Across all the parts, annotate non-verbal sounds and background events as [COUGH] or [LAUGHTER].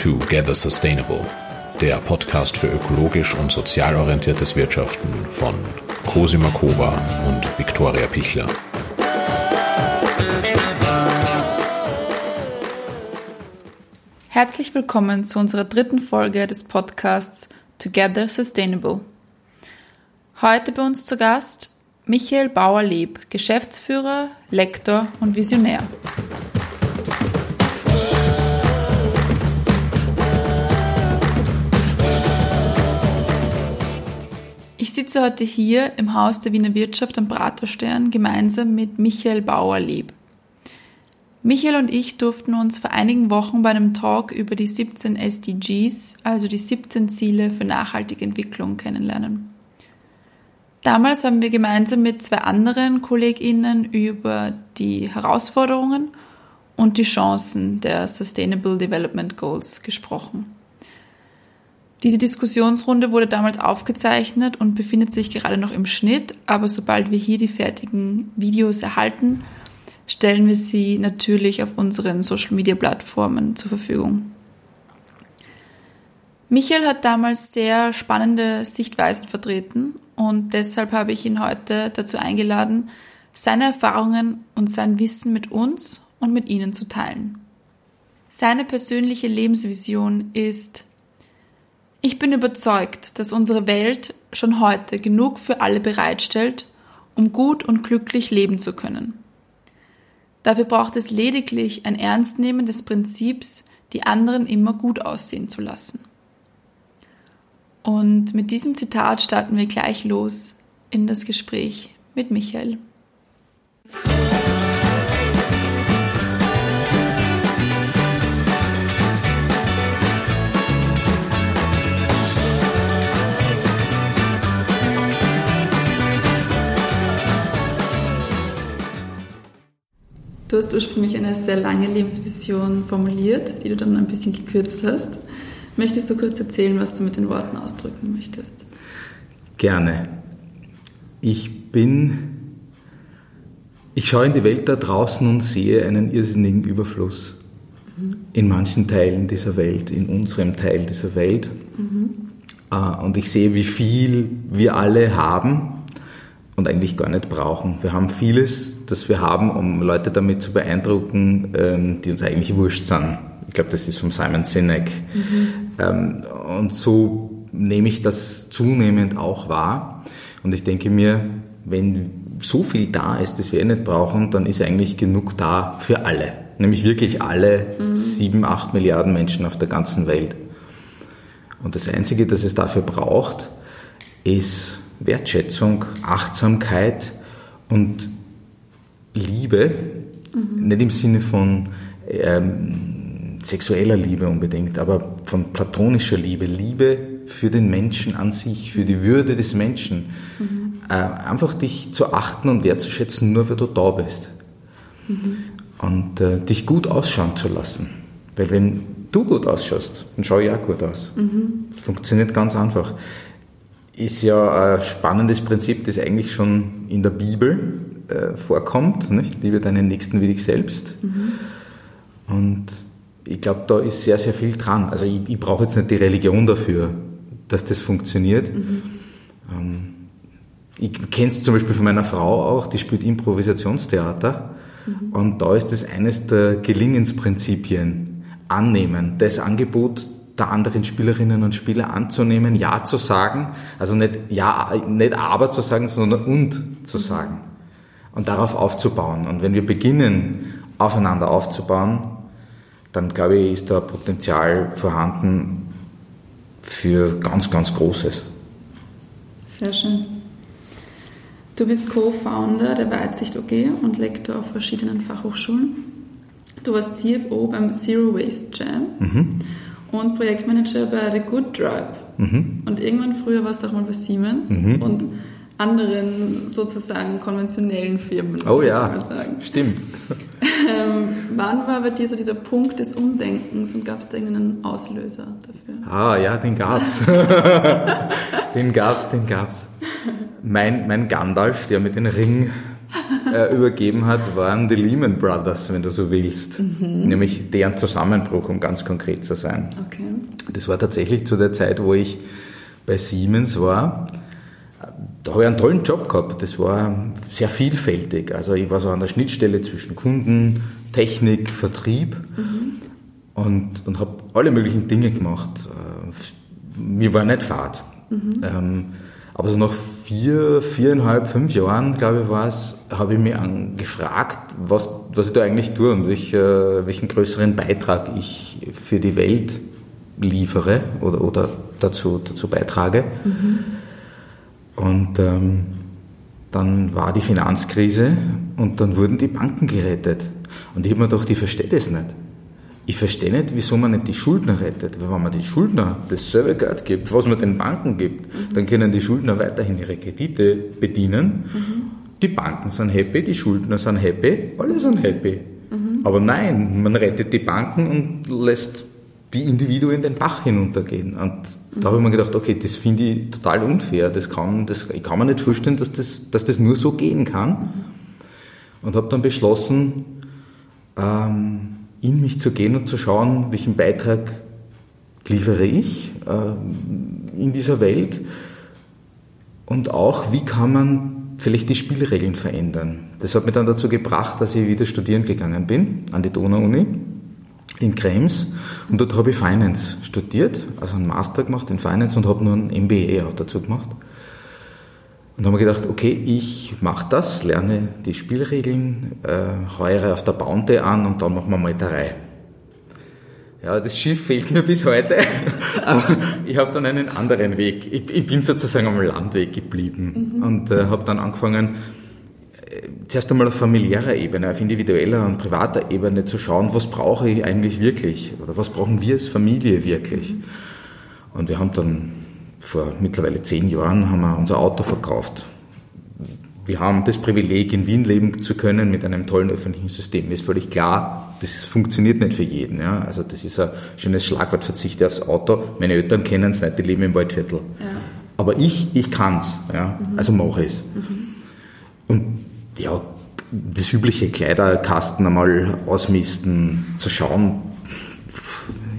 Together Sustainable, der Podcast für ökologisch und sozial orientiertes Wirtschaften von Cosima Kova und Viktoria Pichler. Herzlich willkommen zu unserer dritten Folge des Podcasts Together Sustainable. Heute bei uns zu Gast Michael Bauer-Leb, Geschäftsführer, Lektor und Visionär. Ich sitze heute hier im Haus der Wiener Wirtschaft am Praterstern gemeinsam mit Michael Bauer-Leb. Michael und ich durften uns vor einigen Wochen bei einem Talk über die 17 SDGs, also die 17 Ziele für nachhaltige Entwicklung, kennenlernen. Damals haben wir gemeinsam mit zwei anderen KollegInnen über die Herausforderungen und die Chancen der Sustainable Development Goals gesprochen. Diese Diskussionsrunde wurde damals aufgezeichnet und befindet sich gerade noch im Schnitt, aber sobald wir hier die fertigen Videos erhalten, stellen wir sie natürlich auf unseren Social-Media-Plattformen zur Verfügung. Michael hat damals sehr spannende Sichtweisen vertreten und deshalb habe ich ihn heute dazu eingeladen, seine Erfahrungen und sein Wissen mit uns und mit Ihnen zu teilen. Seine persönliche Lebensvision ist, ich bin überzeugt, dass unsere Welt schon heute genug für alle bereitstellt, um gut und glücklich leben zu können. Dafür braucht es lediglich ein Ernstnehmen des Prinzips, die anderen immer gut aussehen zu lassen. Und mit diesem Zitat starten wir gleich los in das Gespräch mit Michael. Du hast ursprünglich eine sehr lange Lebensvision formuliert, die du dann ein bisschen gekürzt hast. Möchtest du kurz erzählen, was du mit den Worten ausdrücken möchtest? Gerne. Ich bin, ich schaue in die Welt da draußen und sehe einen irrsinnigen Überfluss mhm. in manchen Teilen dieser Welt, in unserem Teil dieser Welt. Mhm. Und ich sehe, wie viel wir alle haben und eigentlich gar nicht brauchen. Wir haben vieles, das wir haben, um Leute damit zu beeindrucken, ähm, die uns eigentlich wurscht sind. Ich glaube, das ist von Simon Sinek. Mhm. Und so nehme ich das zunehmend auch wahr. Und ich denke mir, wenn so viel da ist, das wir eh nicht brauchen, dann ist eigentlich genug da für alle. Nämlich wirklich alle mhm. sieben, acht Milliarden Menschen auf der ganzen Welt. Und das Einzige, das es dafür braucht, ist Wertschätzung, Achtsamkeit und Liebe, mhm. nicht im Sinne von ähm, sexueller Liebe unbedingt, aber von platonischer Liebe, Liebe für den Menschen an sich, für die Würde des Menschen. Mhm. Äh, einfach dich zu achten und wertzuschätzen, nur weil du da bist. Mhm. Und äh, dich gut ausschauen zu lassen. Weil wenn du gut ausschaust, dann schaue ich auch gut aus. Mhm. Funktioniert ganz einfach ist ja ein spannendes Prinzip, das eigentlich schon in der Bibel äh, vorkommt. Nicht? Liebe deinen Nächsten wie dich selbst. Mhm. Und ich glaube, da ist sehr, sehr viel dran. Also ich, ich brauche jetzt nicht die Religion dafür, dass das funktioniert. Mhm. Ähm, ich kenne es zum Beispiel von meiner Frau auch, die spielt Improvisationstheater. Mhm. Und da ist das eines der Gelingensprinzipien. Annehmen. Das Angebot der anderen Spielerinnen und Spieler anzunehmen, Ja zu sagen, also nicht Ja, nicht aber zu sagen, sondern und zu sagen und darauf aufzubauen. Und wenn wir beginnen, aufeinander aufzubauen, dann glaube ich, ist da Potenzial vorhanden für ganz, ganz Großes. Sehr schön. Du bist Co-Founder der Weitsicht OG und Lektor auf verschiedenen Fachhochschulen. Du warst CFO beim Zero Waste Jam. Mhm und Projektmanager bei The Good Drive. Mhm. Und irgendwann früher warst du auch mal bei Siemens mhm. und anderen sozusagen konventionellen Firmen. Oh ja, stimmt. Ähm, wann war bei dir so dieser Punkt des Umdenkens und gab es da irgendeinen Auslöser dafür? Ah ja, den gab's. [LAUGHS] den gab's, den gab's. Mein, mein Gandalf, der mit dem Ring äh, übergeben hat, waren die Lehman Brothers, wenn du so willst. Mhm. Nämlich deren Zusammenbruch, um ganz konkret zu sein. Okay. Das war tatsächlich zu der Zeit, wo ich bei Siemens war. Da habe ich einen tollen Job gehabt. Das war sehr vielfältig. Also ich war so an der Schnittstelle zwischen Kunden, Technik, Vertrieb mhm. und, und habe alle möglichen Dinge gemacht. Äh, mir war nicht fad. Mhm. Ähm, aber so nach vier, viereinhalb, fünf Jahren, glaube ich, war es, habe ich mich gefragt, was, was ich da eigentlich tue und welch, äh, welchen größeren Beitrag ich für die Welt liefere oder, oder dazu, dazu beitrage. Mhm. Und ähm, dann war die Finanzkrise und dann wurden die Banken gerettet. Und ich habe mir gedacht, ich verstehe das nicht. Ich verstehe nicht, wieso man nicht die Schuldner rettet. Weil wenn man die Schuldner dasselbe Geld gibt, was man den Banken gibt, mhm. dann können die Schuldner weiterhin ihre Kredite bedienen. Mhm. Die Banken sind happy, die Schuldner sind happy, alle sind happy. Mhm. Aber nein, man rettet die Banken und lässt die Individuen den Bach hinuntergehen. Und da habe ich mir gedacht, okay, das finde ich total unfair. Das kann, das, ich kann mir nicht vorstellen, dass das, dass das nur so gehen kann. Und habe dann beschlossen, ähm, in mich zu gehen und zu schauen, welchen Beitrag liefere ich äh, in dieser Welt und auch, wie kann man vielleicht die Spielregeln verändern. Das hat mich dann dazu gebracht, dass ich wieder studieren gegangen bin an die Donau-Uni in Krems und dort habe ich Finance studiert, also einen Master gemacht in Finance und habe nur ein MBA auch dazu gemacht. Und haben wir gedacht, okay, ich mache das, lerne die Spielregeln, äh, heuere auf der Bounty an und dann machen wir mal drei. Ja, das Schiff fehlt mir [LAUGHS] bis heute, aber ich habe dann einen anderen Weg. Ich, ich, bin sozusagen am Landweg geblieben mhm. und äh, habe dann angefangen, äh, zuerst einmal auf familiärer Ebene, auf individueller und privater Ebene zu schauen, was brauche ich eigentlich wirklich oder was brauchen wir als Familie wirklich. Mhm. Und wir haben dann vor mittlerweile zehn Jahren haben wir unser Auto verkauft. Wir haben das Privileg, in Wien leben zu können mit einem tollen öffentlichen System. Mir ist völlig klar, das funktioniert nicht für jeden. Ja? Also das ist ein schönes Schlagwort, verzichte aufs Auto. Meine Eltern kennen es nicht, die leben im Waldviertel. Ja. Aber ich, ich kann es. Ja? Mhm. Also mache ich es. Mhm. Und ja, das übliche Kleiderkasten einmal ausmisten, zu schauen,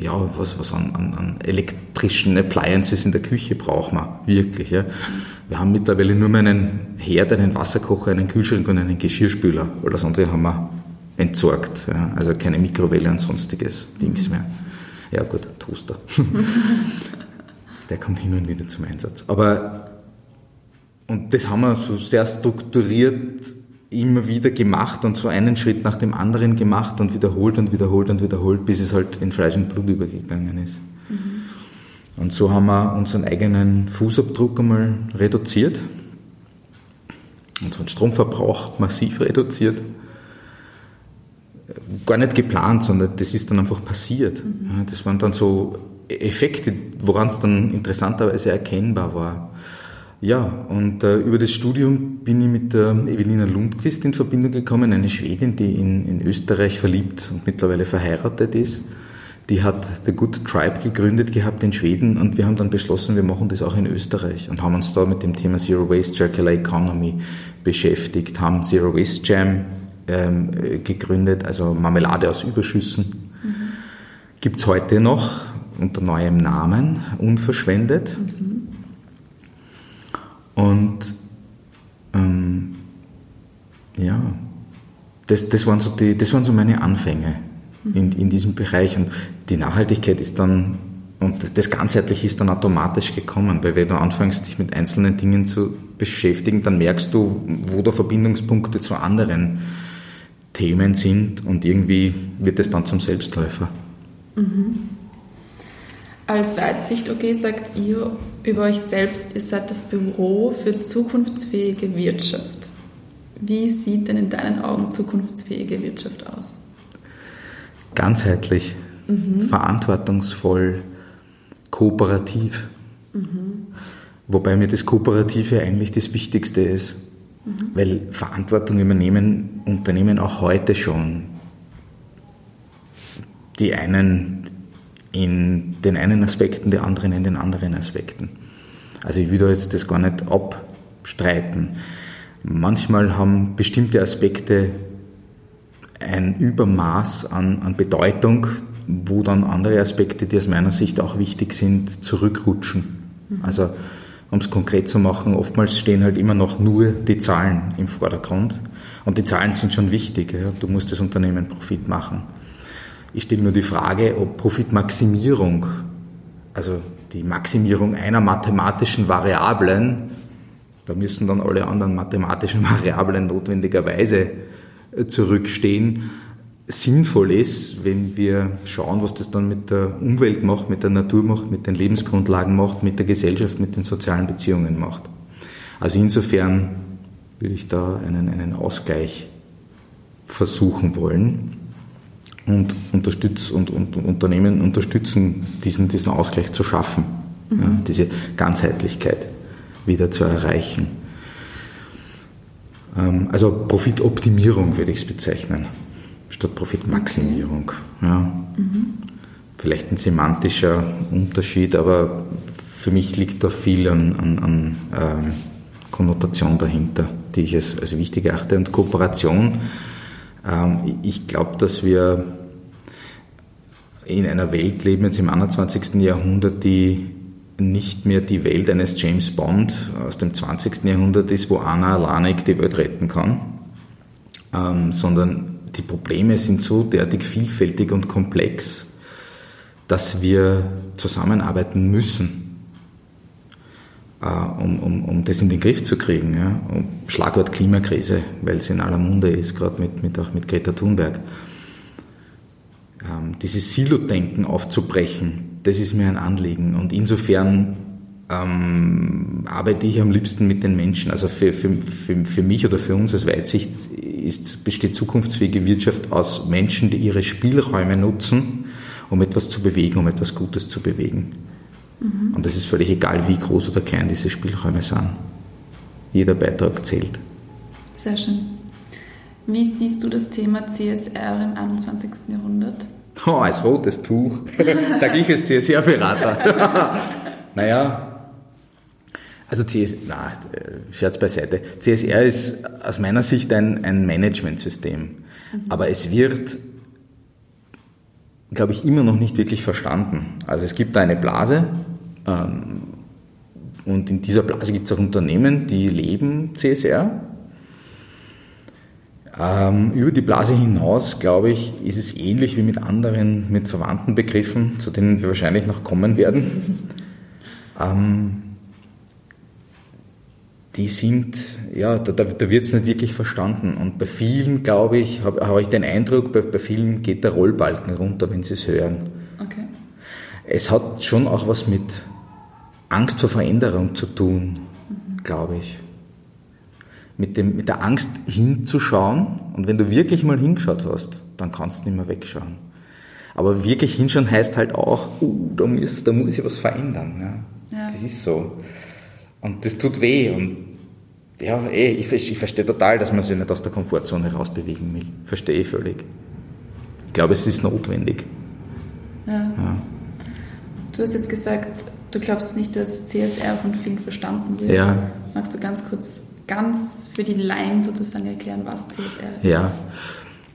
ja, was, was an, an, an elektrischen Appliances in der Küche brauchen wir wirklich. Ja. Wir haben mittlerweile nur mehr einen Herd, einen Wasserkocher, einen Kühlschrank und einen Geschirrspüler. All das andere haben wir entsorgt. Ja. Also keine Mikrowelle und sonstiges Dings mehr. Ja gut, Toaster. [LAUGHS] Der kommt hin und wieder zum Einsatz. Aber und das haben wir so sehr strukturiert immer wieder gemacht und so einen Schritt nach dem anderen gemacht und wiederholt und wiederholt und wiederholt, bis es halt in Fleisch und Blut übergegangen ist. Mhm. Und so haben wir unseren eigenen Fußabdruck einmal reduziert, unseren Stromverbrauch massiv reduziert. Gar nicht geplant, sondern das ist dann einfach passiert. Mhm. Das waren dann so Effekte, woran es dann interessanterweise erkennbar war. Ja, und äh, über das Studium bin ich mit der Evelina Lundqvist in Verbindung gekommen, eine Schwedin, die in, in Österreich verliebt und mittlerweile verheiratet ist. Die hat The Good Tribe gegründet gehabt in Schweden und wir haben dann beschlossen, wir machen das auch in Österreich und haben uns da mit dem Thema Zero Waste Circular Economy beschäftigt, haben Zero Waste Jam ähm, gegründet, also Marmelade aus Überschüssen. Mhm. Gibt's heute noch unter neuem Namen, unverschwendet. Mhm und ähm, ja, das, das, waren so die, das waren so meine Anfänge in, in diesem Bereich. Und die Nachhaltigkeit ist dann, und das, das Ganzheitliche ist dann automatisch gekommen, weil wenn du anfängst, dich mit einzelnen Dingen zu beschäftigen, dann merkst du, wo da Verbindungspunkte zu anderen Themen sind und irgendwie wird es dann zum Selbstläufer. Mhm. Als Weitsicht OG sagt ihr über euch selbst, ihr seid das Büro für zukunftsfähige Wirtschaft. Wie sieht denn in deinen Augen zukunftsfähige Wirtschaft aus? Ganzheitlich, mhm. verantwortungsvoll, kooperativ. Mhm. Wobei mir das Kooperative eigentlich das Wichtigste ist. Mhm. Weil Verantwortung übernehmen Unternehmen auch heute schon. Die einen in den einen Aspekten, die anderen in den anderen Aspekten. Also ich will da jetzt das gar nicht abstreiten. Manchmal haben bestimmte Aspekte ein Übermaß an, an Bedeutung, wo dann andere Aspekte, die aus meiner Sicht auch wichtig sind, zurückrutschen. Mhm. Also um es konkret zu machen, oftmals stehen halt immer noch nur die Zahlen im Vordergrund. Und die Zahlen sind schon wichtig. Ja. Du musst das Unternehmen Profit machen. Ich stelle nur die Frage, ob Profitmaximierung, also die Maximierung einer mathematischen Variablen, da müssen dann alle anderen mathematischen [LAUGHS] Variablen notwendigerweise äh, zurückstehen, sinnvoll ist, wenn wir schauen, was das dann mit der Umwelt macht, mit der Natur macht, mit den Lebensgrundlagen macht, mit der Gesellschaft, mit den sozialen Beziehungen macht. Also insofern würde ich da einen, einen Ausgleich versuchen wollen und, unterstütz, und, und Unternehmen unterstützen, diesen, diesen Ausgleich zu schaffen, mhm. ja, diese Ganzheitlichkeit wieder zu erreichen. Ähm, also Profitoptimierung würde ich es bezeichnen, statt Profitmaximierung. Ja. Mhm. Vielleicht ein semantischer Unterschied, aber für mich liegt da viel an, an, an ähm, Konnotation dahinter, die ich als, als wichtig erachte. Und Kooperation, ich glaube, dass wir in einer Welt leben, jetzt im 21. Jahrhundert, die nicht mehr die Welt eines James Bond aus dem 20. Jahrhundert ist, wo Anna Alanik die Welt retten kann, ähm, sondern die Probleme sind so derartig vielfältig und komplex, dass wir zusammenarbeiten müssen, um, um, um das in den Griff zu kriegen. Ja? Schlagwort Klimakrise, weil es in aller Munde ist, gerade mit, mit, auch mit Greta Thunberg. Ähm, dieses Silo-Denken aufzubrechen, das ist mir ein Anliegen. Und insofern ähm, arbeite ich am liebsten mit den Menschen. Also für, für, für, für mich oder für uns als Weitsicht ist, besteht zukunftsfähige Wirtschaft aus Menschen, die ihre Spielräume nutzen, um etwas zu bewegen, um etwas Gutes zu bewegen. Mhm. Und das ist völlig egal, wie groß oder klein diese Spielräume sind. Jeder Beitrag zählt. Sehr schön. Wie siehst du das Thema CSR im 21. Jahrhundert? Oh, als rotes Tuch, [LAUGHS] sage ich als CSR-Berater. [LAUGHS] naja, also CSR, na, Scherz beiseite. CSR ist aus meiner Sicht ein, ein Managementsystem. Mhm. Aber es wird, glaube ich, immer noch nicht wirklich verstanden. Also es gibt da eine Blase und in dieser Blase gibt es auch Unternehmen, die leben CSR ähm, über die Blase hinaus, glaube ich, ist es ähnlich wie mit anderen, mit verwandten Begriffen, zu denen wir wahrscheinlich noch kommen werden. [LAUGHS] ähm, die sind, ja, da, da, da wird es nicht wirklich verstanden. Und bei vielen, glaube ich, habe hab ich den Eindruck, bei, bei vielen geht der Rollbalken runter, wenn sie es hören. Okay. Es hat schon auch was mit Angst vor Veränderung zu tun, mhm. glaube ich mit, dem, mit der Angst hinzuschauen. Und wenn du wirklich mal hingeschaut hast, dann kannst du nicht mehr wegschauen. Aber wirklich hinschauen heißt halt auch, uh, da, muss, da muss ich was verändern. Ja. ja. Das ist so. Und das tut weh. Und ja, eh, ich, ich verstehe total, dass man sich nicht aus der Komfortzone rausbewegen will. Verstehe ich völlig. Ich glaube, es ist notwendig. Ja. ja. Du hast jetzt gesagt, du glaubst nicht, dass CSR von vielen verstanden wird. Ja. Magst du ganz kurz ganz für die Laien sozusagen erklären, was CSR ist? Ja,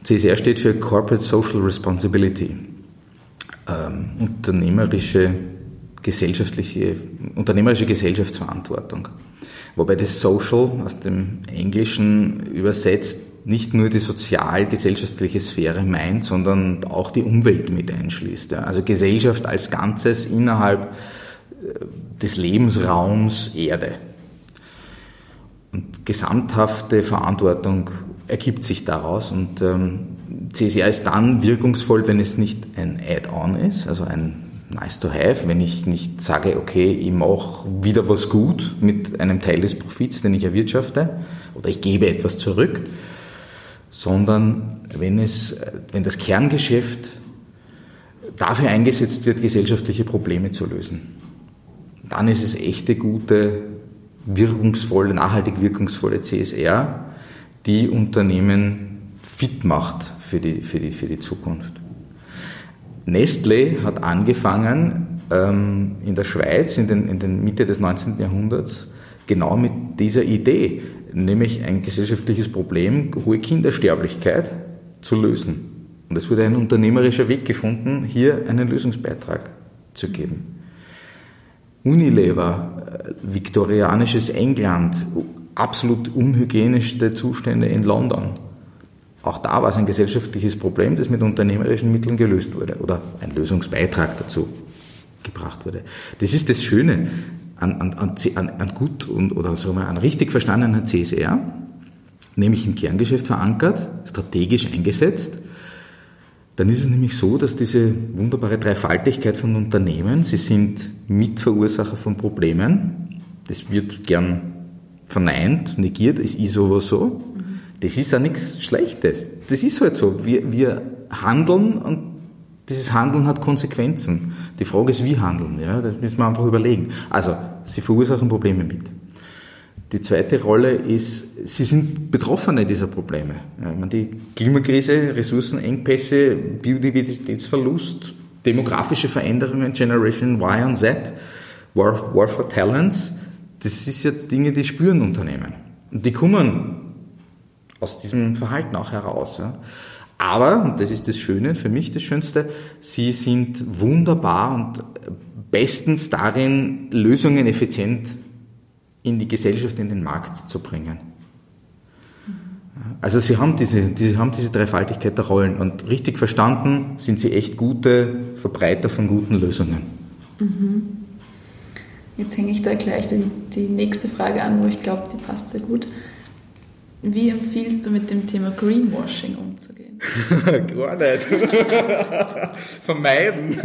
CSR steht für Corporate Social Responsibility. Ähm, unternehmerische gesellschaftliche, unternehmerische Gesellschaftsverantwortung. Wobei das Social aus dem Englischen übersetzt nicht nur die sozial-gesellschaftliche Sphäre meint, sondern auch die Umwelt mit einschließt. Also Gesellschaft als Ganzes innerhalb des Lebensraums Erde. Und gesamthafte Verantwortung ergibt sich daraus. Und ähm, CSR ist dann wirkungsvoll, wenn es nicht ein Add-on ist, also ein nice to have, wenn ich nicht sage, okay, ich mache wieder was gut mit einem Teil des Profits, den ich erwirtschafte, oder ich gebe etwas zurück, sondern wenn es, wenn das Kerngeschäft dafür eingesetzt wird, gesellschaftliche Probleme zu lösen, dann ist es echte gute wirkungsvolle, nachhaltig wirkungsvolle CSR, die Unternehmen fit macht für die, für die, für die Zukunft. Nestle hat angefangen, ähm, in der Schweiz in den, in den Mitte des 19. Jahrhunderts genau mit dieser Idee, nämlich ein gesellschaftliches Problem, hohe Kindersterblichkeit, zu lösen. Und es wurde ein unternehmerischer Weg gefunden, hier einen Lösungsbeitrag zu geben. Unilever, äh, viktorianisches England, absolut unhygienischste Zustände in London. Auch da war es ein gesellschaftliches Problem, das mit unternehmerischen Mitteln gelöst wurde oder ein Lösungsbeitrag dazu gebracht wurde. Das ist das Schöne an, an, an, an gut und, oder sagen wir, an richtig verstandenen CSR, nämlich im Kerngeschäft verankert, strategisch eingesetzt. Dann ist es nämlich so, dass diese wunderbare Dreifaltigkeit von Unternehmen, sie sind Mitverursacher von Problemen, das wird gern verneint, negiert, es ist aber so. Das ist ja nichts Schlechtes. Das ist halt so. Wir, wir handeln und dieses Handeln hat Konsequenzen. Die Frage ist, wie handeln. Ja? Das müssen wir einfach überlegen. Also, sie verursachen Probleme mit. Die zweite Rolle ist, sie sind Betroffene dieser Probleme. Die Klimakrise, Ressourcenengpässe, Biodiversitätsverlust, demografische Veränderungen, Generation Y und Z, War, War for Talents, das ist ja Dinge, die spüren Unternehmen. Und die kommen aus diesem Verhalten auch heraus. Aber, und das ist das Schöne, für mich das Schönste, sie sind wunderbar und bestens darin, Lösungen effizient in die Gesellschaft, in den Markt zu bringen. Also sie haben diese, sie haben diese Dreifaltigkeit der Rollen und richtig verstanden sind sie echt gute Verbreiter von guten Lösungen. Mhm. Jetzt hänge ich da gleich die, die nächste Frage an, wo ich glaube, die passt sehr gut. Wie empfiehlst du mit dem Thema Greenwashing umzugehen? [LAUGHS] Gar nicht. [LAUGHS] Vermeiden.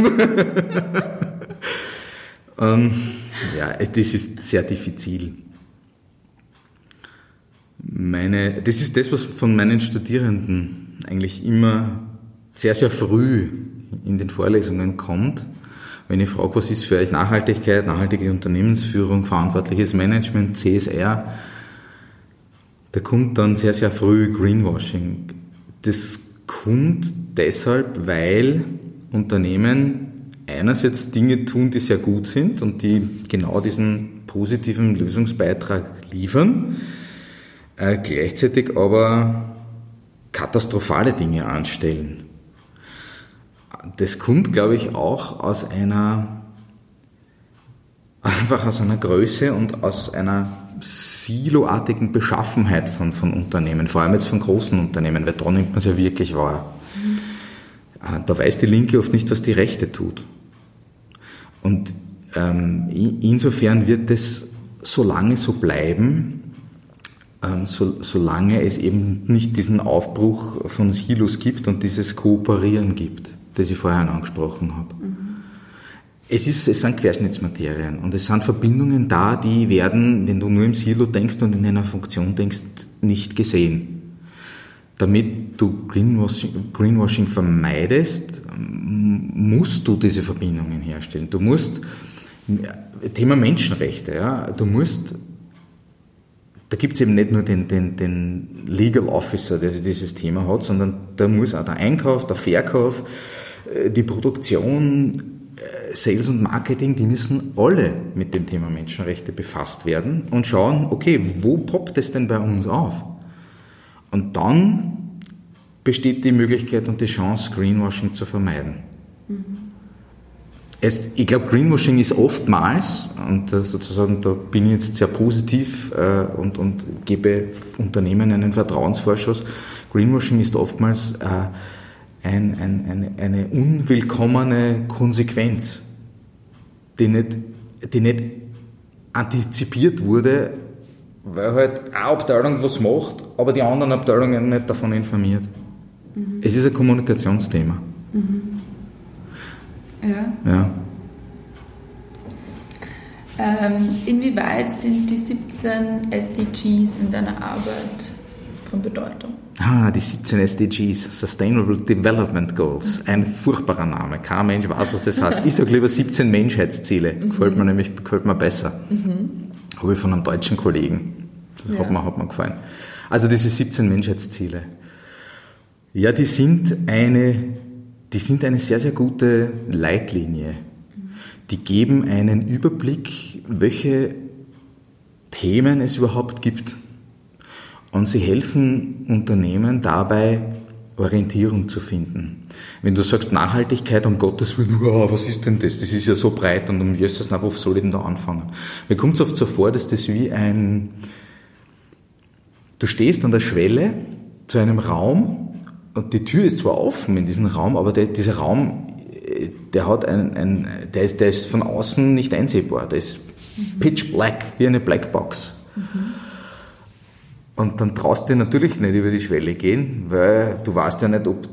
[LAUGHS] ähm, ja, das ist sehr diffizil. Meine, das ist das, was von meinen Studierenden eigentlich immer sehr, sehr früh in den Vorlesungen kommt. Wenn ich frage, was ist für euch Nachhaltigkeit, nachhaltige Unternehmensführung, verantwortliches Management, CSR, da kommt dann sehr, sehr früh Greenwashing. Das kommt deshalb, weil Unternehmen einerseits Dinge tun, die sehr gut sind und die genau diesen positiven Lösungsbeitrag liefern, äh, gleichzeitig aber katastrophale Dinge anstellen. Das kommt, glaube ich, auch aus einer, einfach aus einer Größe und aus einer siloartigen Beschaffenheit von, von Unternehmen, vor allem jetzt von großen Unternehmen, weil da nimmt man es ja wirklich wahr. Mhm. Da weiß die Linke oft nicht, was die Rechte tut. Und ähm, insofern wird es so lange so bleiben, ähm, so, solange es eben nicht diesen Aufbruch von Silos gibt und dieses Kooperieren gibt, das ich vorher angesprochen habe. Mhm. Es, ist, es sind Querschnittsmaterien und es sind Verbindungen da, die werden, wenn du nur im Silo denkst und in einer Funktion denkst, nicht gesehen. Damit du Greenwashing, Greenwashing vermeidest, musst du diese Verbindungen herstellen. Du musst, Thema Menschenrechte, ja, du musst, da gibt es eben nicht nur den, den, den Legal Officer, der dieses Thema hat, sondern da muss auch der Einkauf, der Verkauf, äh, die Produktion, Sales und Marketing, die müssen alle mit dem Thema Menschenrechte befasst werden und schauen, okay, wo poppt es denn bei uns auf? Und dann besteht die Möglichkeit und die Chance, Greenwashing zu vermeiden. Mhm. Es, ich glaube, Greenwashing ist oftmals, und sozusagen da bin ich jetzt sehr positiv äh, und, und gebe Unternehmen einen Vertrauensvorschuss, Greenwashing ist oftmals äh, ein, ein, eine, eine unwillkommene Konsequenz, die nicht, die nicht antizipiert wurde, weil halt eine Abteilung was macht, aber die anderen Abteilungen nicht davon informiert. Mhm. Es ist ein Kommunikationsthema. Mhm. Ja. ja. Ähm, inwieweit sind die 17 SDGs in deiner Arbeit von Bedeutung? Ah, die 17 SDGs, Sustainable Development Goals. Ein furchtbarer Name. Kein Mensch weiß, was das heißt. [LAUGHS] Ich sage lieber 17 Menschheitsziele. Mhm. Gefällt mir nämlich gefällt mir besser. Mhm. Habe ich von einem deutschen Kollegen. Das ja. hat, mir, hat mir gefallen. Also diese 17 Menschheitsziele. Ja, die sind eine, die sind eine sehr, sehr gute Leitlinie. Die geben einen Überblick, welche Themen es überhaupt gibt. Und sie helfen Unternehmen dabei, Orientierung zu finden. Wenn du sagst Nachhaltigkeit, um Gottes Willen, wow, was ist denn das? Das ist ja so breit und um Jesus na, wo soll ich denn da anfangen? Mir kommt es oft so vor, dass das wie ein, du stehst an der Schwelle zu einem Raum und die Tür ist zwar offen in diesem Raum, aber der, dieser Raum, der hat ein, ein der, ist, der ist von außen nicht einsehbar. Der ist mhm. pitch black, wie eine Blackbox. Mhm. Und dann traust du natürlich nicht über die Schwelle gehen, weil du weißt ja nicht, ob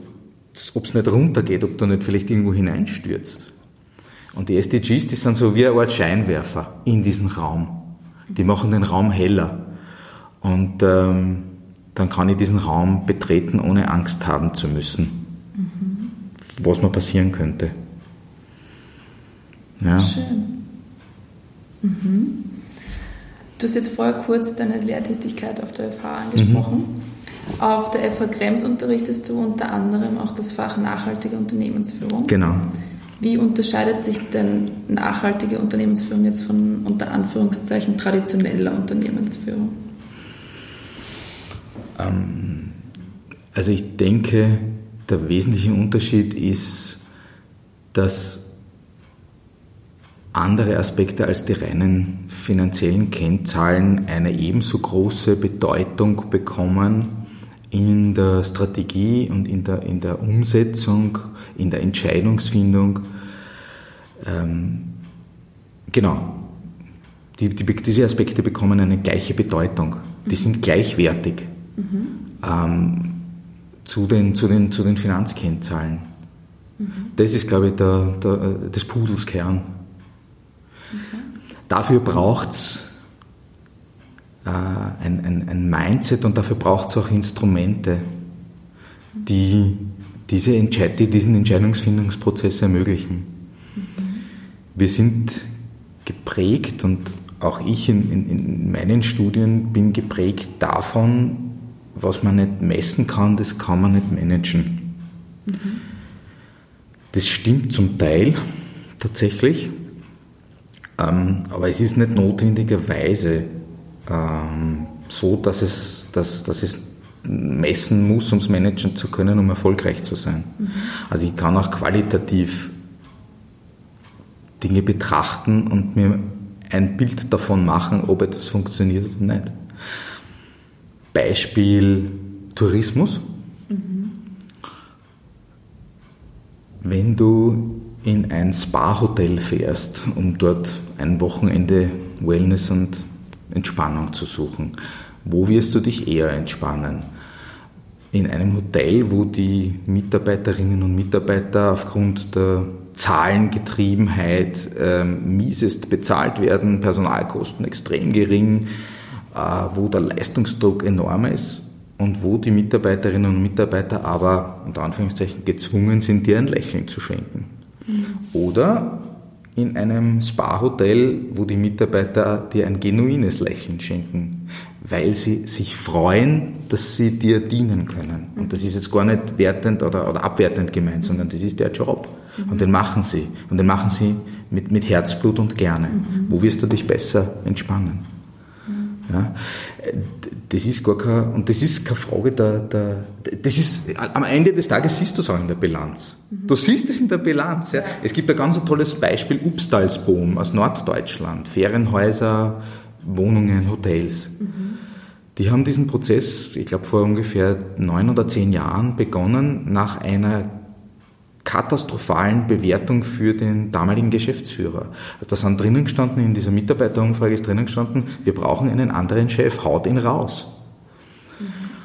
es nicht runtergeht, ob du nicht vielleicht irgendwo hineinstürzt. Und die SDGs, die sind so wie eine Art Scheinwerfer in diesen Raum. Die machen den Raum heller. Und ähm, dann kann ich diesen Raum betreten, ohne Angst haben zu müssen, mhm. was mir passieren könnte. Ja. Schön. Mhm. Du hast jetzt vorher kurz deine Lehrtätigkeit auf der FH angesprochen. Mhm. Auf der FH Krems unterrichtest du unter anderem auch das Fach nachhaltige Unternehmensführung. Genau. Wie unterscheidet sich denn nachhaltige Unternehmensführung jetzt von unter Anführungszeichen traditioneller Unternehmensführung? Ähm, also ich denke, der wesentliche Unterschied ist, dass andere Aspekte als die reinen finanziellen Kennzahlen eine ebenso große Bedeutung bekommen in der Strategie und in der, in der Umsetzung, in der Entscheidungsfindung. Ähm, genau, die, die, diese Aspekte bekommen eine gleiche Bedeutung. Die sind gleichwertig mhm. ähm, zu, den, zu, den, zu den Finanzkennzahlen. Mhm. Das ist, glaube ich, der, der, des Pudels Kern. Dafür braucht es äh, ein, ein, ein, Mindset und dafür braucht es auch Instrumente, die, diese Entscheid die diesen Entscheidungsfindungsprozess ermöglichen. Mhm. Wir sind geprägt und auch ich in, in, in, meinen Studien bin geprägt davon, was man nicht messen kann, das kann man nicht managen. Mhm. Das stimmt zum Teil tatsächlich. Ähm, aber es ist nicht notwendigerweise ähm, so, dass es, dass, dass es messen muss, um es managen zu können, um erfolgreich zu sein. Mhm. Also ich kann auch qualitativ Dinge betrachten und mir ein Bild davon machen, ob etwas funktioniert oder nicht. Beispiel Tourismus. Mhm. Wenn du in ein Spa-Hotel fährst, um dort ein Wochenende Wellness und Entspannung zu suchen. Wo wirst du dich eher entspannen? In einem Hotel, wo die Mitarbeiterinnen und Mitarbeiter aufgrund der Zahlengetriebenheit äh, miesest bezahlt werden, Personalkosten extrem gering, äh, wo der Leistungsdruck enorm ist und wo die Mitarbeiterinnen und Mitarbeiter aber unter Anführungszeichen gezwungen sind, dir ein Lächeln zu schenken. Oder in einem Spa-Hotel, wo die Mitarbeiter dir ein genuines Lächeln schenken, weil sie sich freuen, dass sie dir dienen können. Und das ist jetzt gar nicht wertend oder, oder abwertend gemeint, sondern das ist der Job. Und den machen sie. Und den machen sie mit, mit Herzblut und gerne. Wo wirst du dich besser entspannen? Ja? Das ist gar keine, und das ist keine Frage der, der, das ist, am Ende des Tages siehst du es auch in der Bilanz. Du siehst es in der Bilanz, ja. Es gibt ein ganz tolles Beispiel, Upstalsboom aus Norddeutschland, Ferienhäuser, Wohnungen, Hotels. Die haben diesen Prozess, ich glaube vor ungefähr neun oder zehn Jahren begonnen, nach einer katastrophalen Bewertung für den damaligen Geschäftsführer. Da sind drinnen gestanden, in dieser Mitarbeiterumfrage ist drinnen gestanden, wir brauchen einen anderen Chef, haut ihn raus.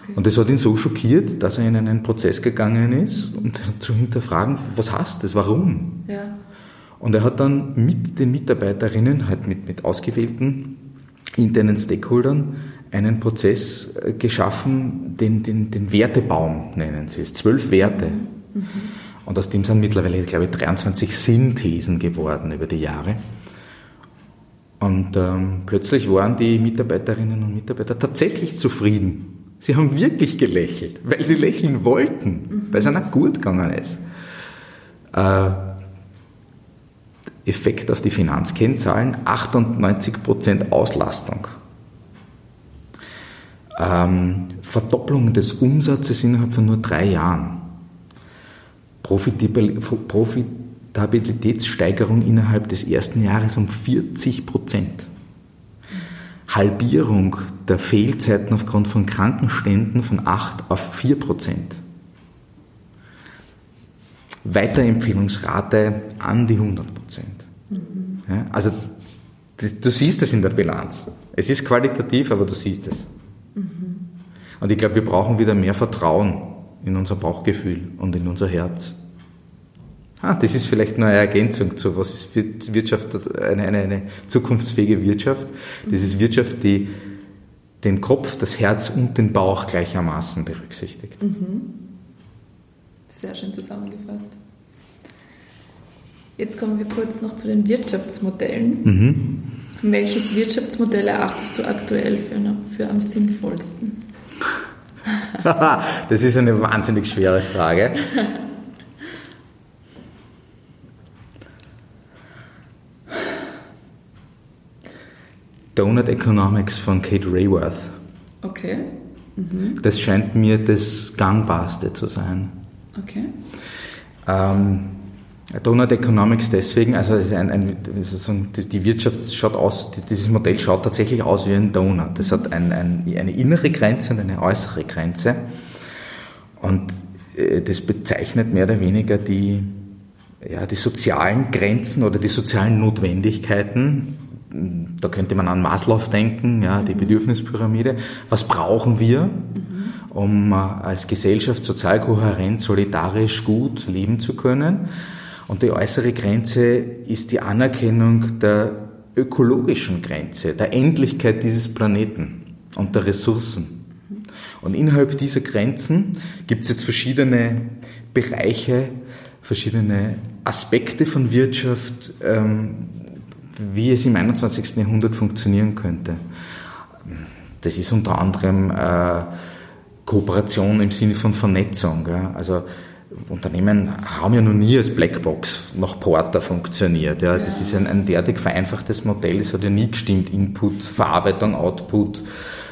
Okay. Und das hat ihn so schockiert, dass er in einen Prozess gegangen ist, um zu hinterfragen, was heißt das, warum? Ja. Und er hat dann mit den Mitarbeiterinnen, halt mit, mit ausgewählten internen Stakeholdern, einen Prozess äh, geschaffen, den, den, den Wertebaum nennen sie es, zwölf Werte. Mhm. mhm. Und aus dem sind mittlerweile, glaube ich, 23 Synthesen geworden über die Jahre. Und ähm, plötzlich waren die Mitarbeiterinnen und Mitarbeiter tatsächlich zufrieden. Sie haben wirklich gelächelt, weil sie lächeln wollten, mhm. weil es ihnen gut gegangen ist. Äh, Effekt auf die Finanzkennzahlen, 98% Auslastung. Ähm, Verdopplung des Umsatzes innerhalb von nur drei Jahren. Profitabilitätssteigerung innerhalb des ersten Jahres um 40 Prozent. Halbierung der Fehlzeiten aufgrund von Krankenständen von 8 auf 4 Prozent. Weiterempfehlungsrate an die 100 Prozent. Mhm. Ja, also du siehst es in der Bilanz. Es ist qualitativ, aber du siehst es. Mhm. Und ich glaube, wir brauchen wieder mehr Vertrauen in unser Bauchgefühl und in unser Herz. Ah, das ist vielleicht eine Ergänzung zu was ist Wirtschaft, eine, eine, eine zukunftsfähige Wirtschaft. Das ist Wirtschaft, die den Kopf, das Herz und den Bauch gleichermaßen berücksichtigt. Mhm. Sehr schön zusammengefasst. Jetzt kommen wir kurz noch zu den Wirtschaftsmodellen. Mhm. Welches Wirtschaftsmodell erachtest du aktuell für, für am sinnvollsten? [LAUGHS] das ist eine wahnsinnig schwere Frage. Donut Economics von Kate Rayworth. Okay. Mhm. Das scheint mir das Gangbarste zu sein. Okay. Ähm, Donut Economics deswegen, also ein, ein, die Wirtschaft schaut aus, dieses Modell schaut tatsächlich aus wie ein Donut. Das hat ein, eine innere Grenze und eine äußere Grenze. Und äh, das bezeichnet mehr oder weniger die, ja, die sozialen Grenzen oder die sozialen Notwendigkeiten. Da könnte man an Maslow denken, ja, die mhm. Bedürfnispyramide. Was brauchen wir? Mhm um äh, als Gesellschaft sozial kohärent, solidarisch gut leben zu können. Und die äußere Grenze ist die Anerkennung der ökologischen Grenze, der Endlichkeit dieses Planeten und der Ressourcen. Und innerhalb dieser Grenzen gibt es jetzt verschiedene Bereiche, verschiedene Aspekte von Wirtschaft, ähm, wie es im 21. Jahrhundert funktionieren könnte. Das ist unter anderem äh, Kooperation im Sinne von Vernetzung. Also Unternehmen haben ja noch nie als Blackbox nach Porter funktioniert. Ja. Das ist ein, ein derartig vereinfachtes Modell, es hat ja nie gestimmt. Input, Verarbeitung, Output,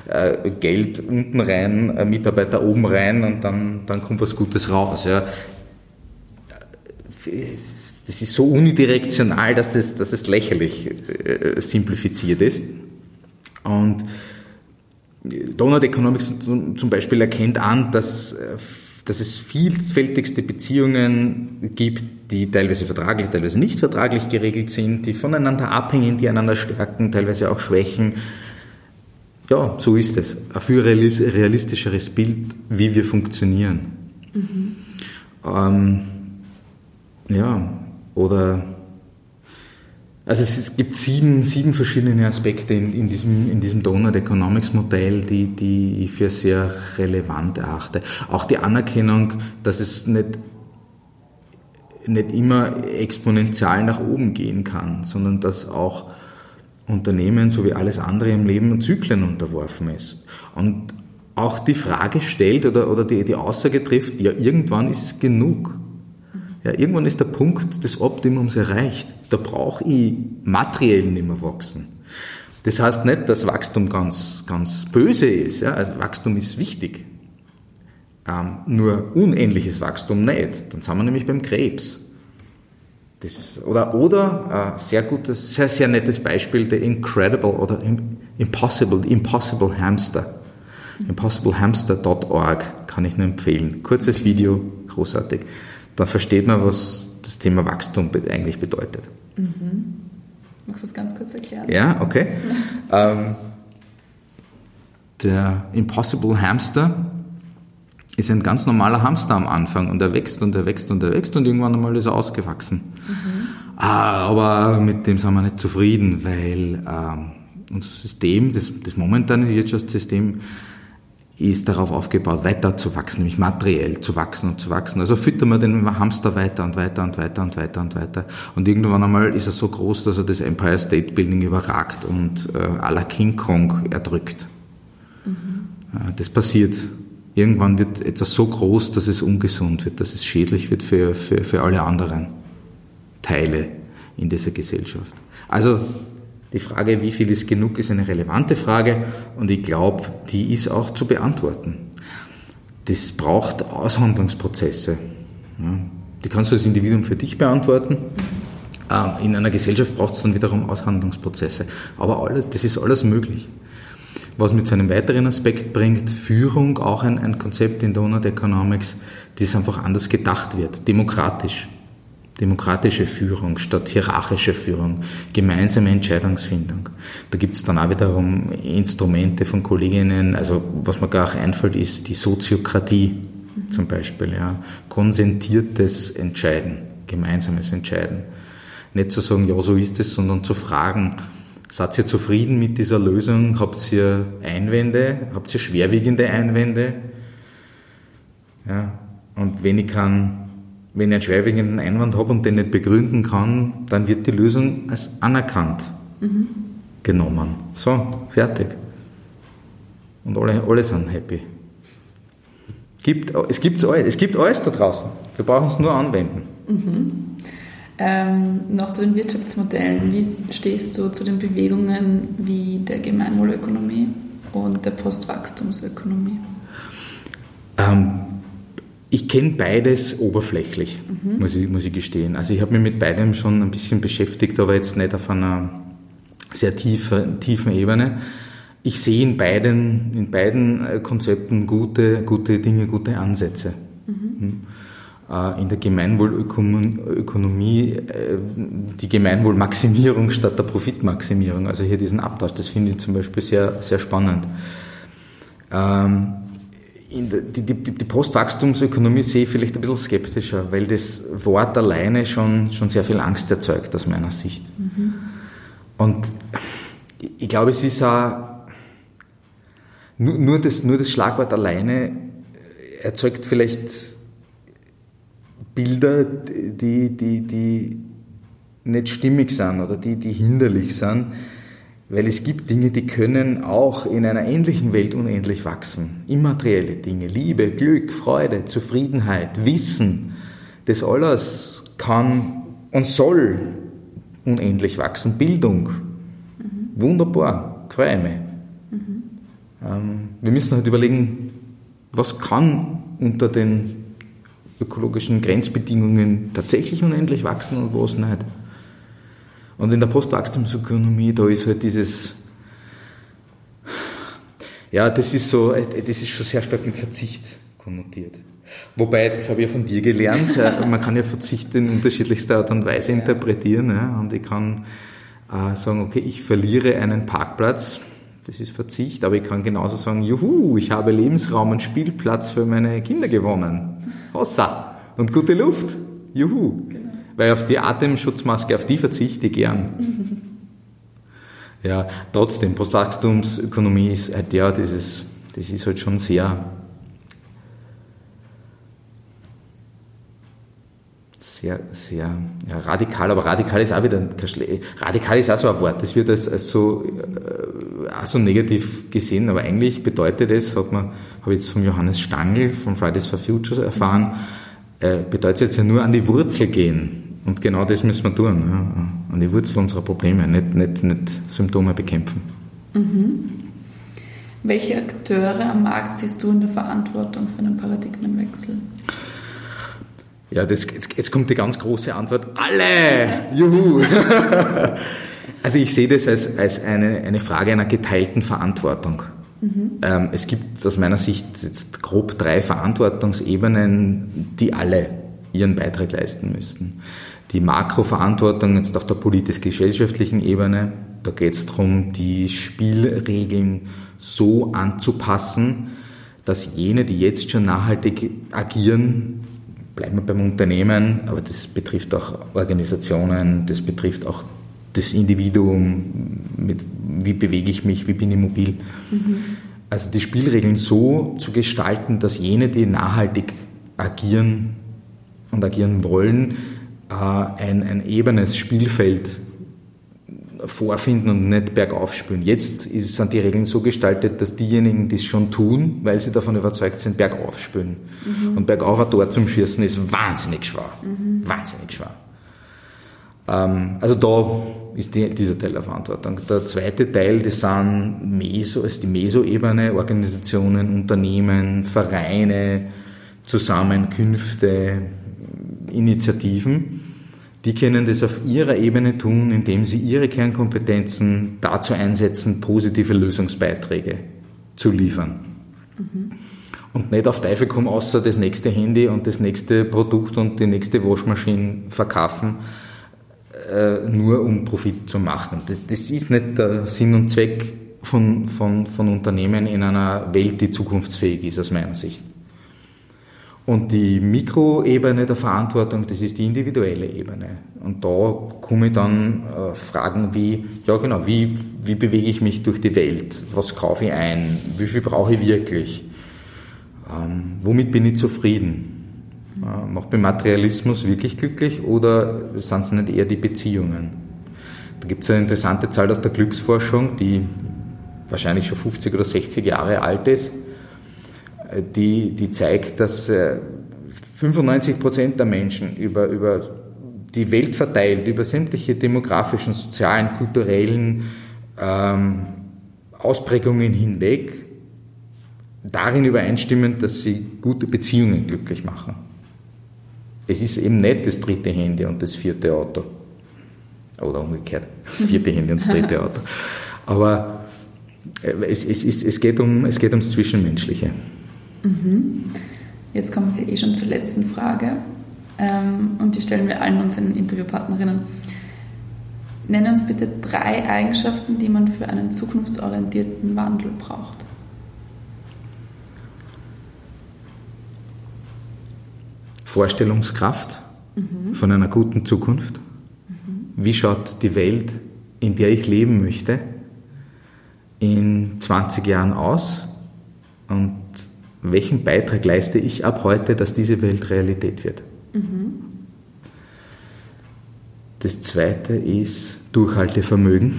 äh, Geld unten rein, äh, Mitarbeiter oben rein und dann, dann kommt was Gutes raus. Ja. Das ist so unidirektional, dass es, dass es lächerlich äh, simplifiziert ist. Und Donut Economics zum Beispiel erkennt an, dass, äh, dass es vielfältigste Beziehungen gibt, die teilweise vertraglich, teilweise nicht vertraglich geregelt sind, die voneinander abhängen, die einander stärken, teilweise auch schwächen. Ja, so ist es. Ein viel realistischeres Bild, wie wir funktionieren. Mhm. Ähm, ja, oder also es gibt sieben, sieben verschiedene Aspekte in, in diesem, in diesem Donut Economics Modell, die, die ich für sehr relevant erachte. Auch die Anerkennung, dass es nicht, nicht immer exponentiell nach oben gehen kann, sondern dass auch Unternehmen, so wie alles andere im Leben, Zyklen unterworfen ist. Und auch die Frage stellt oder, oder die, die Aussage trifft, ja, irgendwann ist es genug. Ja, irgendwann ist der Punkt des Optimums erreicht. Da brauche ich materiell nicht mehr wachsen. Das heißt nicht, dass Wachstum ganz, ganz böse ist. Ja? Also Wachstum ist wichtig. Ähm, nur unendliches Wachstum nicht. Dann sind wir nämlich beim Krebs. Das oder, oder äh, sehr gutes, sehr, sehr nettes Beispiel, der Incredible oder Impossible, Impossible Hamster. Impossiblehamster.org kann ich nur empfehlen. Kurzes Video, großartig dann versteht man, was das Thema Wachstum eigentlich bedeutet. Mhm. Magst du das ganz kurz erklären? Ja, okay. [LAUGHS] ähm, der Impossible Hamster ist ein ganz normaler Hamster am Anfang und er wächst und er wächst und er wächst und irgendwann einmal ist er ausgewachsen. Mhm. Ah, aber mit dem sind wir nicht zufrieden, weil ähm, unser System, das, das momentane Wirtschaftssystem, ist darauf aufgebaut, weiter zu wachsen, nämlich materiell zu wachsen und zu wachsen. Also füttern wir den Hamster weiter und weiter und weiter und weiter und weiter. Und irgendwann einmal ist er so groß, dass er das Empire State Building überragt und äh, à la King Kong erdrückt. Mhm. das passiert. Irgendwann wird etwas so groß, dass es ungesund wird, dass es schädlich wird für, für, für alle anderen Teile in dieser Gesellschaft. Also Die Frage, wie viel ist genug, ist eine relevante Frage und ich glaube, die ist auch zu beantworten. Das braucht Aushandlungsprozesse. Die kannst du als Individuum für dich beantworten. Ähm, in einer Gesellschaft braucht es dann wiederum Aushandlungsprozesse. Aber alles, das ist alles möglich. Was mit so einem weiteren Aspekt bringt, Führung, auch ein, ein Konzept in Donut Economics, das einfach anders gedacht wird, demokratisch. Demokratische Führung statt hierarchische Führung, gemeinsame Entscheidungsfindung. Da gibt es dann auch wiederum Instrumente von Kolleginnen, also was mir gar auch einfällt, ist die Soziokratie zum Beispiel, ja. Konsentiertes Entscheiden, gemeinsames Entscheiden. Nicht zu sagen, ja, so ist es, sondern zu fragen, Seid ihr zufrieden mit dieser Lösung? Habt ihr Einwände? Habt ihr schwerwiegende Einwände? Ja. Und wenn ich kann, wenn ich einen schwerwiegenden Einwand habe und den nicht begründen kann, dann wird die Lösung als anerkannt mhm. genommen. So, fertig. Und alle, alle sind happy. Gibt, es, gibt alles, es gibt alles da draußen. Wir brauchen es nur anwenden. Mhm. Ähm, noch zu den Wirtschaftsmodellen. Wie stehst du zu den Bewegungen wie der Gemeinwohlökonomie und der Postwachstumsökonomie? Ähm, ich kenne beides oberflächlich, mhm. muss, ich, muss ich gestehen. Also ich habe mich mit beidem schon ein bisschen beschäftigt, aber jetzt nicht auf einer sehr tiefen, tiefen Ebene. Ich sehe in beiden, in beiden äh, Konzepten gute, gute Dinge, gute Ansätze. Mhm. Hm. Äh, in der Gemeinwohlökonomie äh, die Gemeinwohlmaximierung statt der Profitmaximierung. Also hier diesen Abtausch, das finde ich zum Beispiel sehr, sehr spannend. Ähm, die, die, die, Postwachstumsökonomie sehe ich vielleicht ein bisschen skeptischer, weil das Wort alleine schon, schon sehr viel Angst erzeugt aus meiner Sicht. Mhm. Und ich glaube, es ist auch nur, nur, das, nur das Schlagwort alleine erzeugt vielleicht Bilder, die, die, die nicht stimmig sind oder die, die hinderlich sind, weil es gibt Dinge, die können auch in einer ähnlichen Welt unendlich wachsen. Immaterielle Dinge, Liebe, Glück, Freude, Zufriedenheit, Wissen, das alles kann und soll unendlich wachsen. Bildung, mhm. wunderbar, freue mich. Mhm. Ähm, wir müssen halt überlegen, was kann unter den ökologischen Grenzbedingungen tatsächlich unendlich wachsen und was nicht. Und in der Postwachstumsökonomie, da ist halt dieses, ja, das ist so, das ist schon sehr stark mit Verzicht konnotiert. Wobei, das habe ich ja von dir gelernt, äh, man kann ja Verzicht in unterschiedlichster Art und Weise interpretieren. Ja, und ich kann äh, sagen, okay, ich verliere einen Parkplatz, das ist Verzicht, aber ich kann genauso sagen, juhu, ich habe Lebensraum und Spielplatz für meine Kinder gewonnen. Hossa! Und gute Luft. Juhu! Genau. Weil auf die Atemschutzmaske, auf die verzichte ich gern. [LAUGHS] ja, trotzdem, Postwachstumsökonomie ist halt, ja, dieses, das ist halt schon sehr, sehr, sehr ja, radikal, aber radikal ist auch wieder radikal ist auch so ein Wort, das wird als, als so, äh, auch so negativ gesehen, aber eigentlich bedeutet es, hat man habe ich jetzt von Johannes Stangl von Fridays for Future erfahren, äh, bedeutet jetzt ja nur an die Wurzel gehen. Und genau das müssen wir tun, ja, an die Wurzel unserer Probleme, nicht, nicht, nicht Symptome bekämpfen. Mhm. Welche Akteure am Markt siehst du in der Verantwortung für einen Paradigmenwechsel? Ja, das, jetzt, jetzt kommt die ganz große Antwort. Alle! Juhu! [LAUGHS] also ich sehe das als, als eine, eine Frage einer geteilten Verantwortung. Mhm. Ähm, es gibt aus meiner Sicht jetzt grob drei Verantwortungsebenen, die alle ihren Beitrag leisten müssten. Die Makroverantwortung jetzt auf der politisch-gesellschaftlichen Ebene, da geht es darum, die Spielregeln so anzupassen, dass jene, die jetzt schon nachhaltig agieren, bleiben wir beim Unternehmen, aber das betrifft auch Organisationen, das betrifft auch das Individuum, mit, wie bewege ich mich, wie bin ich mobil. Mhm. Also die Spielregeln so zu gestalten, dass jene, die nachhaltig agieren und agieren wollen, ein, ein ebenes Spielfeld vorfinden und nicht bergauf spüren. Jetzt sind die Regeln so gestaltet, dass diejenigen, die es schon tun, weil sie davon überzeugt sind, bergauf spüren. Mhm. Und bergauf ein Tor zum Schießen ist wahnsinnig schwer. Mhm. Wahnsinnig schwer. Ähm, also da ist die, dieser Teil der Verantwortung. Der zweite Teil, das sind Meso, ist die Meso-Ebene, Organisationen, Unternehmen, Vereine, Zusammenkünfte, Initiativen. Die können das auf ihrer Ebene tun, indem sie ihre Kernkompetenzen dazu einsetzen, positive Lösungsbeiträge zu liefern. Mhm. Und nicht auf Teufel komm außer das nächste Handy und das nächste Produkt und die nächste Waschmaschine verkaufen, äh, nur um Profit zu machen. Das, das ist nicht der Sinn und Zweck von, von, von Unternehmen in einer Welt, die zukunftsfähig ist, aus meiner Sicht. Und die Mikroebene der Verantwortung, das ist die individuelle Ebene. Und da komme ich dann äh, Fragen wie, ja genau, wie, wie bewege ich mich durch die Welt? Was kaufe ich ein? Wie viel brauche ich wirklich? Ähm, womit bin ich zufrieden? Äh, macht mich Materialismus wirklich glücklich oder sind es nicht eher die Beziehungen? Da gibt es eine interessante Zahl aus der Glücksforschung, die wahrscheinlich schon 50 oder 60 Jahre alt ist die, die zeigt, dass 95 äh, Prozent der Menschen über, über die Welt verteilt, über sämtliche demografischen, sozialen, kulturellen ähm, Ausprägungen hinweg, darin übereinstimmen, dass sie gute Beziehungen glücklich machen. Es ist eben nicht das dritte Handy und das vierte Auto. Oder umgekehrt, das vierte Handy und das dritte Auto. Aber äh, es, es, es, es, geht, um, es geht ums Zwischenmenschliche. Mhm. Jetzt kommen wir eh schon zur letzten Frage ähm, und die stellen wir allen unseren Interviewpartnerinnen. Nenne uns bitte drei Eigenschaften, die man für einen zukunftsorientierten Wandel braucht. Vorstellungskraft mhm. von einer guten Zukunft. Mhm. Wie schaut die Welt, in der ich leben möchte, in 20 Jahren aus? Und welchen Beitrag leiste ich ab heute, dass diese Welt Realität wird. Mhm. Das zweite ist Durchhaltevermögen.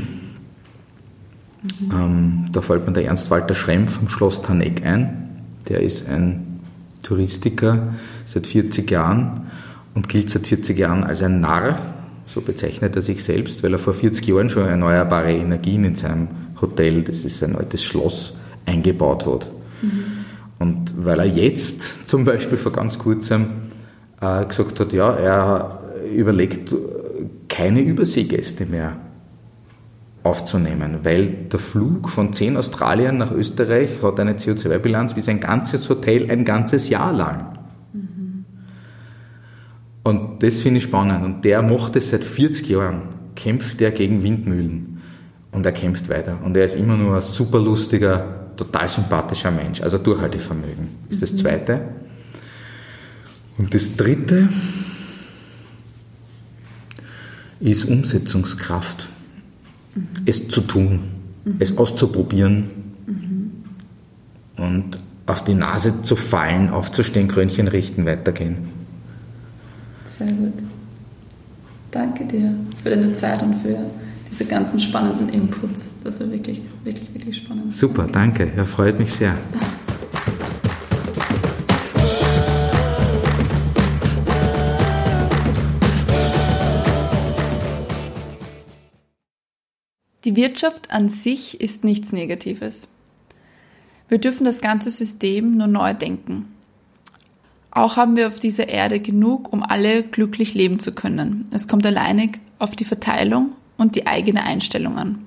Mhm. Ähm, da fällt mir der Ernst Walter Schremm vom Schloss Taneck ein. Der ist ein Touristiker seit 40 Jahren und gilt seit 40 Jahren als ein Narr, so bezeichnet er sich selbst, weil er vor 40 Jahren schon erneuerbare Energien in seinem Hotel, das ist ein altes Schloss, eingebaut hat. Mhm. Und weil er jetzt [LAUGHS] zum Beispiel vor ganz kurzem äh, gesagt hat, ja, er überlegt, keine Überseegäste mehr aufzunehmen, weil der Flug von zehn Australiern nach Österreich hat eine CO2-Bilanz wie sein ganzes Hotel ein ganzes Jahr lang. Mhm. Und das finde ich spannend. Und der macht es seit 40 Jahren, kämpft er gegen Windmühlen. Und er kämpft weiter. Und er ist immer nur ein super lustiger, total sympathischer Mensch. Also Durchhaltevermögen ist das mhm. Zweite. Und das Dritte ist Umsetzungskraft. Mhm. Es zu tun, mhm. es auszuprobieren mhm. und auf die Nase zu fallen, aufzustehen, Krönchen richten, weitergehen. Sehr gut. Danke dir für deine Zeit und für diese ganzen spannenden Inputs. Das war wirklich, wirklich, wirklich spannend. Super, danke. Er freut mich sehr. Die Wirtschaft an sich ist nichts Negatives. Wir dürfen das ganze System nur neu denken. Auch haben wir auf dieser Erde genug, um alle glücklich leben zu können. Es kommt alleinig auf die Verteilung und die eigene Einstellung an.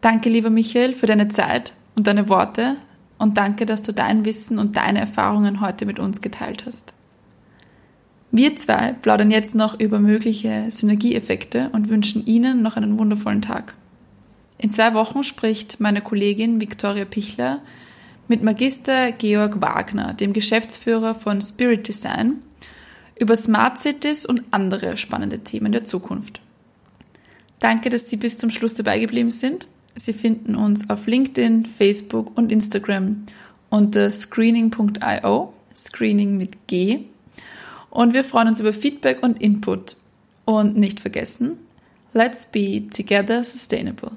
Danke, lieber Michael, für deine Zeit und deine Worte und danke, dass du dein Wissen und deine Erfahrungen heute mit uns geteilt hast. Wir zwei plaudern jetzt noch über mögliche Synergieeffekte und wünschen Ihnen noch einen wundervollen Tag. In zwei Wochen spricht meine Kollegin Viktoria Pichler mit Magister Georg Wagner, dem Geschäftsführer von Spirit Design, über Smart Cities und andere spannende Themen der Zukunft. Danke, dass Sie bis zum Schluss dabei geblieben sind. Sie finden uns auf LinkedIn, Facebook und Instagram unter screening.io, Screening mit G. Und wir freuen uns über Feedback und Input. Und nicht vergessen, let's be together sustainable.